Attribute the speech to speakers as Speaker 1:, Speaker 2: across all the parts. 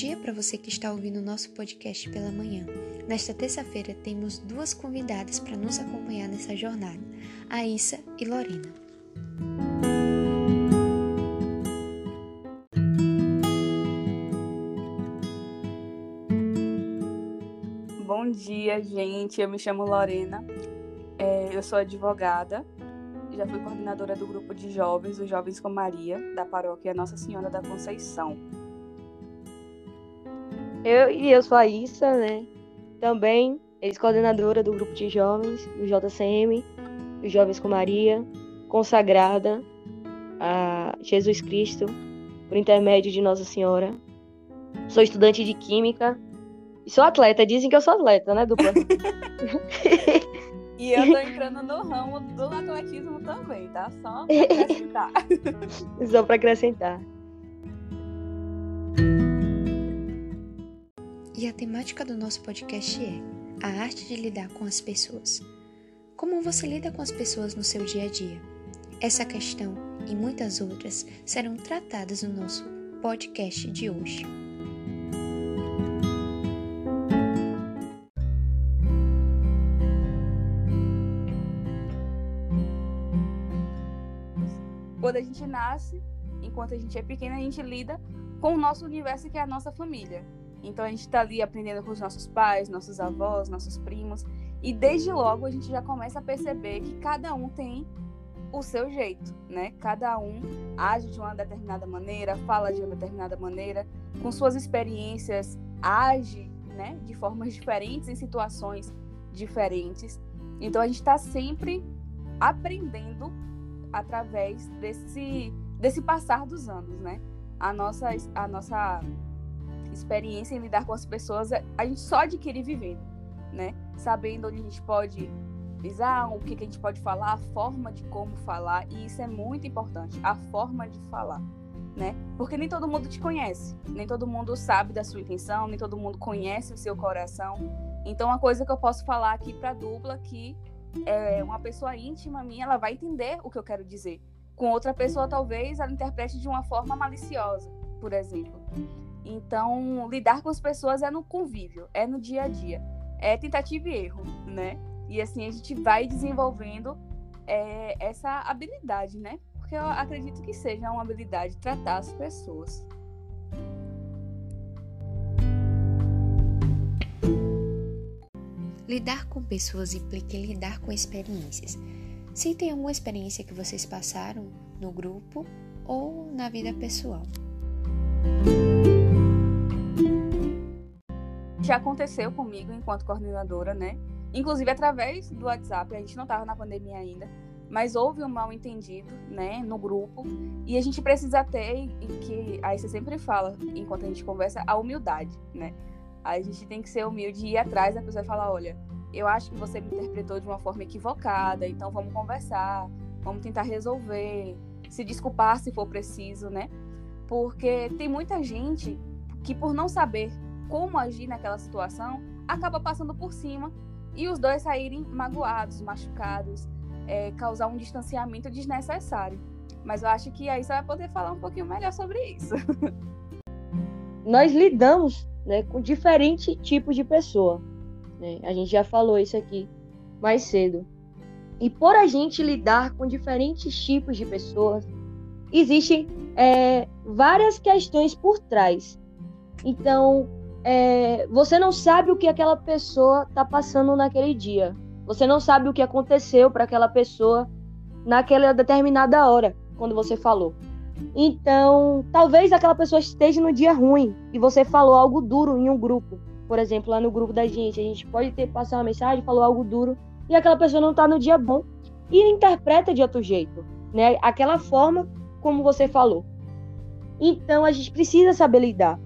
Speaker 1: dia para você que está ouvindo o nosso podcast pela manhã. Nesta terça-feira temos duas convidadas para nos acompanhar nessa jornada, a Issa e Lorena.
Speaker 2: Bom dia, gente. Eu me chamo Lorena. É, eu sou advogada. Já fui coordenadora do grupo de jovens, os Jovens com Maria, da paróquia Nossa Senhora da Conceição.
Speaker 3: Eu e eu sou a Issa, né? Também ex-coordenadora do grupo de jovens, do JCM, dos Jovens com Maria, consagrada a Jesus Cristo por intermédio de Nossa Senhora. Sou estudante de Química e sou atleta. Dizem que eu sou atleta, né, dupla?
Speaker 2: e eu tô entrando no ramo do atletismo também, tá? Só pra acrescentar.
Speaker 3: Só pra acrescentar.
Speaker 1: E a temática do nosso podcast é a arte de lidar com as pessoas. Como você lida com as pessoas no seu dia a dia? Essa questão e muitas outras serão tratadas no nosso podcast de hoje.
Speaker 2: Quando a gente nasce, enquanto a gente é pequena, a gente lida com o nosso universo que é a nossa família. Então a gente está ali aprendendo com os nossos pais, nossos avós, nossos primos, e desde logo a gente já começa a perceber que cada um tem o seu jeito, né? Cada um age de uma determinada maneira, fala de uma determinada maneira, com suas experiências, age, né, de formas diferentes em situações diferentes. Então a gente está sempre aprendendo através desse desse passar dos anos, né? A nossa a nossa experiência em lidar com as pessoas, a gente só adquire vivendo, né? Sabendo onde a gente pode pisar, o que, que a gente pode falar, a forma de como falar, e isso é muito importante, a forma de falar, né? Porque nem todo mundo te conhece, nem todo mundo sabe da sua intenção, nem todo mundo conhece o seu coração. Então, uma coisa que eu posso falar aqui para dupla que é uma pessoa íntima minha, ela vai entender o que eu quero dizer. Com outra pessoa, talvez ela interprete de uma forma maliciosa, por exemplo. Então, lidar com as pessoas é no convívio, é no dia a dia, é tentativa e erro, né? E assim a gente vai desenvolvendo é, essa habilidade, né? Porque eu acredito que seja uma habilidade tratar as pessoas.
Speaker 1: Lidar com pessoas implica lidar com experiências. Se tem alguma experiência que vocês passaram no grupo ou na vida pessoal
Speaker 2: já aconteceu comigo enquanto coordenadora, né? Inclusive através do WhatsApp, a gente não estava na pandemia ainda, mas houve um mal entendido, né, no grupo, e a gente precisa ter, e que aí você sempre fala, enquanto a gente conversa, a humildade, né? A gente tem que ser humilde e ir atrás da pessoa e falar, olha, eu acho que você me interpretou de uma forma equivocada, então vamos conversar, vamos tentar resolver, se desculpar se for preciso, né? Porque tem muita gente que por não saber como agir naquela situação, acaba passando por cima e os dois saírem magoados, machucados, é, causar um distanciamento desnecessário. Mas eu acho que aí você vai poder falar um pouquinho melhor sobre isso.
Speaker 3: Nós lidamos né, com diferentes tipos de pessoa. Né? A gente já falou isso aqui mais cedo. E por a gente lidar com diferentes tipos de pessoas, existem é, várias questões por trás. Então, é, você não sabe o que aquela pessoa está passando naquele dia. Você não sabe o que aconteceu para aquela pessoa naquela determinada hora, quando você falou. Então, talvez aquela pessoa esteja no dia ruim e você falou algo duro em um grupo. Por exemplo, lá no grupo da gente, a gente pode ter passado uma mensagem, falou algo duro e aquela pessoa não está no dia bom e interpreta de outro jeito, né? Aquela forma como você falou. Então, a gente precisa saber lidar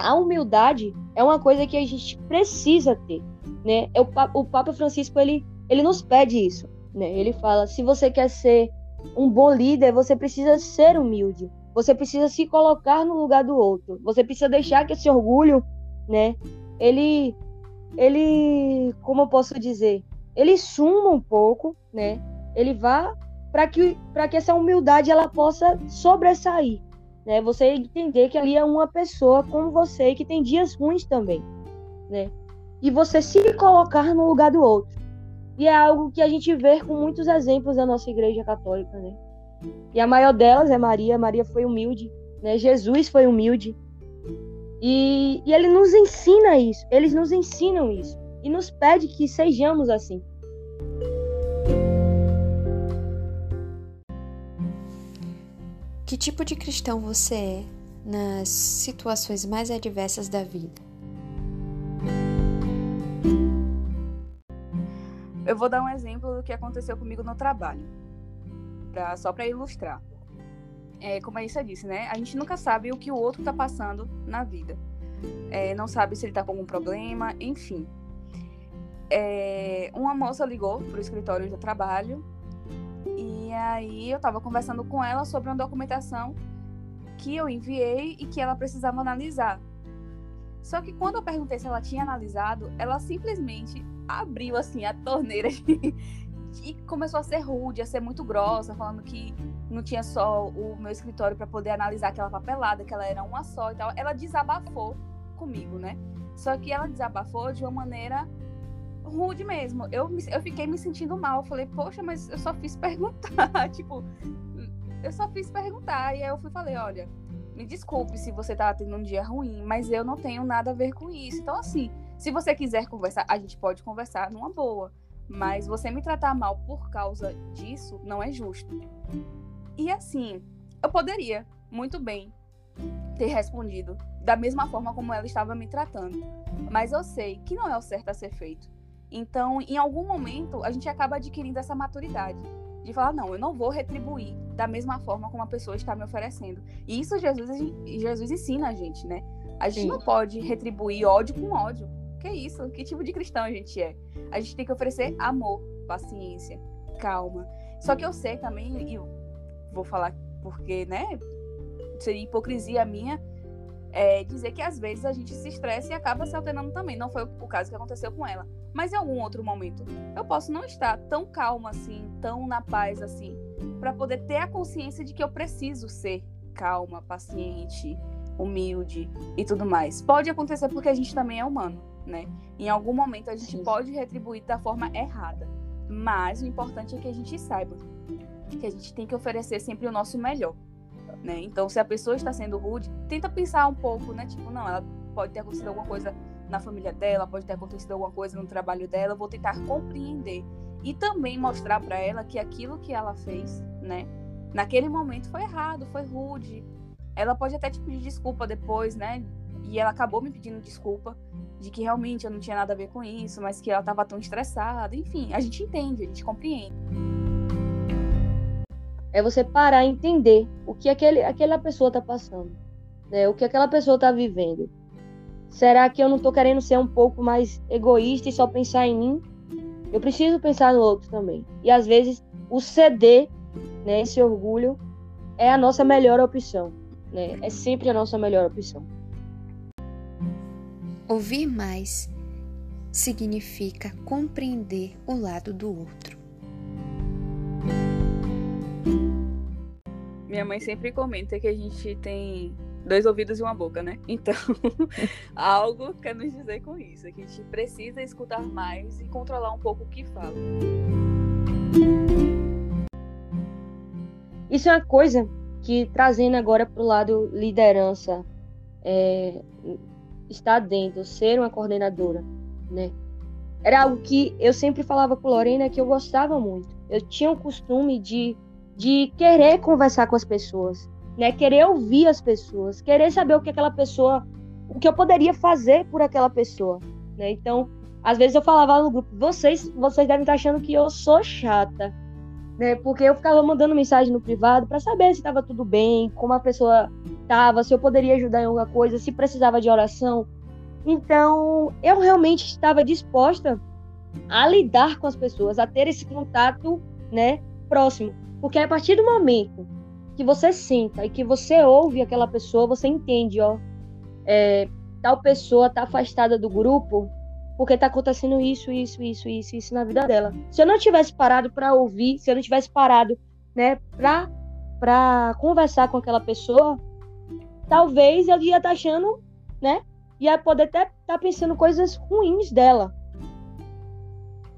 Speaker 3: a humildade é uma coisa que a gente precisa ter, né? É o, o Papa Francisco ele, ele nos pede isso, né? Ele fala: se você quer ser um bom líder, você precisa ser humilde. Você precisa se colocar no lugar do outro. Você precisa deixar que esse orgulho, né? Ele, ele, como eu posso dizer, ele suma um pouco, né? Ele vá para que para que essa humildade ela possa sobressair, né? Você entender que ali é uma pessoa como você que tem dias ruins também, né? E você se colocar no lugar do outro. E é algo que a gente vê com muitos exemplos da nossa igreja católica, né? E a maior delas é Maria. Maria foi humilde, né? Jesus foi humilde. E, e ele nos ensina isso. Eles nos ensinam isso. E nos pede que sejamos assim.
Speaker 1: Que tipo de cristão você é nas situações mais adversas da vida?
Speaker 2: Eu vou dar um exemplo do que aconteceu comigo no trabalho, pra, só para ilustrar. É, como a Issa disse, né? A gente nunca sabe o que o outro tá passando na vida. É, não sabe se ele tá com algum problema, enfim. É, uma moça ligou pro escritório onde eu trabalho aí eu estava conversando com ela sobre uma documentação que eu enviei e que ela precisava analisar. Só que quando eu perguntei se ela tinha analisado, ela simplesmente abriu assim a torneira e começou a ser rude, a ser muito grossa, falando que não tinha só o meu escritório para poder analisar aquela papelada, que ela era uma só e tal. Ela desabafou comigo, né? Só que ela desabafou de uma maneira rude mesmo. Eu, eu fiquei me sentindo mal. Falei, poxa, mas eu só fiz perguntar. tipo, eu só fiz perguntar. E aí eu fui falei, olha, me desculpe se você tá tendo um dia ruim, mas eu não tenho nada a ver com isso. Então, assim, se você quiser conversar, a gente pode conversar numa boa. Mas você me tratar mal por causa disso não é justo. E assim, eu poderia muito bem ter respondido da mesma forma como ela estava me tratando. Mas eu sei que não é o certo a ser feito. Então, em algum momento, a gente acaba adquirindo essa maturidade de falar: não, eu não vou retribuir da mesma forma como a pessoa está me oferecendo. E isso Jesus, Jesus ensina a gente, né? A gente Sim. não pode retribuir ódio com ódio. Que isso? Que tipo de cristão a gente é? A gente tem que oferecer amor, paciência, calma. Só que eu sei também, e eu vou falar porque, né? Seria hipocrisia minha é, dizer que às vezes a gente se estressa e acaba se alternando também. Não foi o caso que aconteceu com ela. Mas em algum outro momento eu posso não estar tão calma assim, tão na paz assim, para poder ter a consciência de que eu preciso ser calma, paciente, humilde e tudo mais. Pode acontecer porque a gente também é humano, né? Em algum momento a gente Sim. pode retribuir da forma errada. Mas o importante é que a gente saiba que a gente tem que oferecer sempre o nosso melhor né? Então, se a pessoa está sendo rude, tenta pensar um pouco, né? Tipo, não, ela pode ter acontecido alguma coisa na família dela, pode ter acontecido alguma coisa no trabalho dela, vou tentar compreender e também mostrar para ela que aquilo que ela fez, né, naquele momento foi errado, foi rude. Ela pode até te pedir desculpa depois, né? E ela acabou me pedindo desculpa de que realmente eu não tinha nada a ver com isso, mas que ela estava tão estressada. Enfim, a gente entende, a gente compreende.
Speaker 3: É você parar e entender o que aquele, aquela pessoa está passando, né? O que aquela pessoa está vivendo. Será que eu não estou querendo ser um pouco mais egoísta e só pensar em mim? Eu preciso pensar no outro também. E às vezes o ceder, né, esse orgulho, é a nossa melhor opção. Né? É sempre a nossa melhor opção.
Speaker 1: Ouvir mais significa compreender o lado do outro.
Speaker 2: Minha mãe sempre comenta que a gente tem dois ouvidos e uma boca, né? Então, algo quer nos dizer com isso, que a gente precisa escutar mais e controlar um pouco o que fala.
Speaker 3: Isso é uma coisa que, trazendo agora para o lado liderança, é, estar dentro, ser uma coordenadora, né? Era algo que eu sempre falava com Lorena que eu gostava muito. Eu tinha o costume de de querer conversar com as pessoas, né? Querer ouvir as pessoas, querer saber o que aquela pessoa, o que eu poderia fazer por aquela pessoa, né? Então, às vezes eu falava no grupo, vocês, vocês devem estar achando que eu sou chata, né? Porque eu ficava mandando mensagem no privado para saber se estava tudo bem, como a pessoa estava, se eu poderia ajudar em alguma coisa, se precisava de oração. Então, eu realmente estava disposta a lidar com as pessoas, a ter esse contato, né, próximo. Porque a partir do momento que você senta e que você ouve aquela pessoa, você entende, ó, é, tal pessoa tá afastada do grupo porque tá acontecendo isso, isso, isso, isso, isso na vida dela. Se eu não tivesse parado para ouvir, se eu não tivesse parado, né, para para conversar com aquela pessoa, talvez ele ia estar tá achando, né? Ia poder até estar tá pensando coisas ruins dela.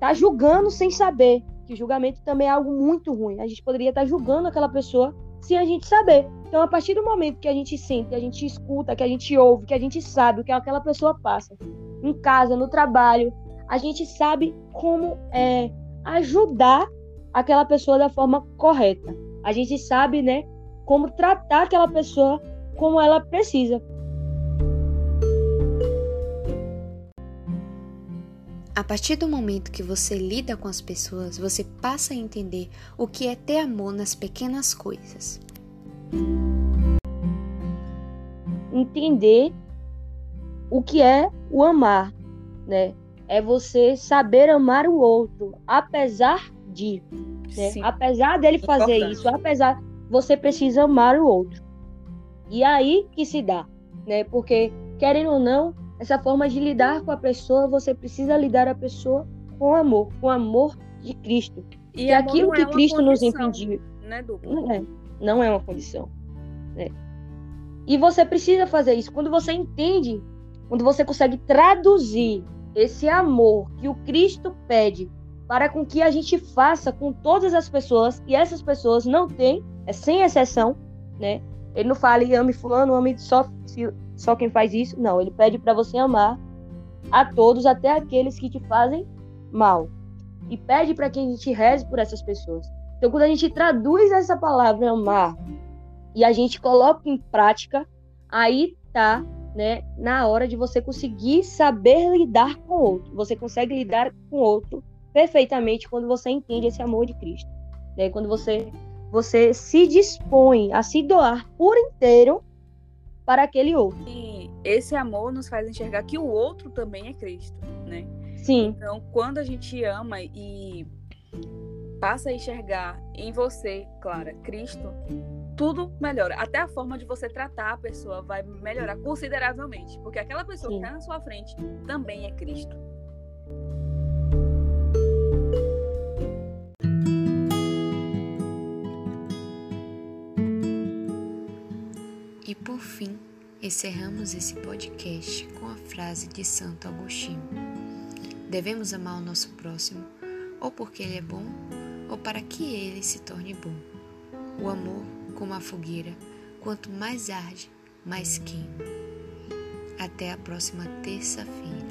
Speaker 3: Tá julgando sem saber. Que julgamento também é algo muito ruim. A gente poderia estar tá julgando aquela pessoa sem a gente saber. Então, a partir do momento que a gente sente, que a gente escuta, que a gente ouve, que a gente sabe o que aquela pessoa passa, em casa, no trabalho, a gente sabe como é, ajudar aquela pessoa da forma correta. A gente sabe, né, como tratar aquela pessoa como ela precisa.
Speaker 1: A partir do momento que você lida com as pessoas, você passa a entender o que é ter amor nas pequenas coisas.
Speaker 3: Entender o que é o amar, né? É você saber amar o outro, apesar de, né? apesar dele fazer Importante. isso, apesar você precisa amar o outro. E aí que se dá, né? Porque querendo ou não, essa forma de lidar com a pessoa, você precisa lidar a pessoa com amor, com amor de Cristo. E, e aquilo que é Cristo nos impediu. Né, não, é, não é uma condição. Né? E você precisa fazer isso. Quando você entende, quando você consegue traduzir esse amor que o Cristo pede para com que a gente faça com todas as pessoas, e essas pessoas não têm, é sem exceção, né? Ele não fala, ame fulano, ame só, só quem faz isso. Não, ele pede para você amar a todos, até aqueles que te fazem mal. E pede para que a gente reze por essas pessoas. Então, quando a gente traduz essa palavra amar e a gente coloca em prática, aí tá, né, na hora de você conseguir saber lidar com o outro. Você consegue lidar com o outro perfeitamente quando você entende esse amor de Cristo. Né? Quando você você se dispõe a se doar por inteiro para aquele outro.
Speaker 2: E esse amor nos faz enxergar que o outro também é Cristo, né?
Speaker 3: Sim.
Speaker 2: Então, quando a gente ama e passa a enxergar em você, Clara, Cristo, tudo melhora. Até a forma de você tratar a pessoa vai melhorar consideravelmente, porque aquela pessoa Sim. que está na sua frente também é Cristo.
Speaker 1: E por fim, encerramos esse podcast com a frase de Santo Agostinho: Devemos amar o nosso próximo, ou porque ele é bom, ou para que ele se torne bom. O amor, como a fogueira, quanto mais arde, mais queima. Até a próxima terça-feira.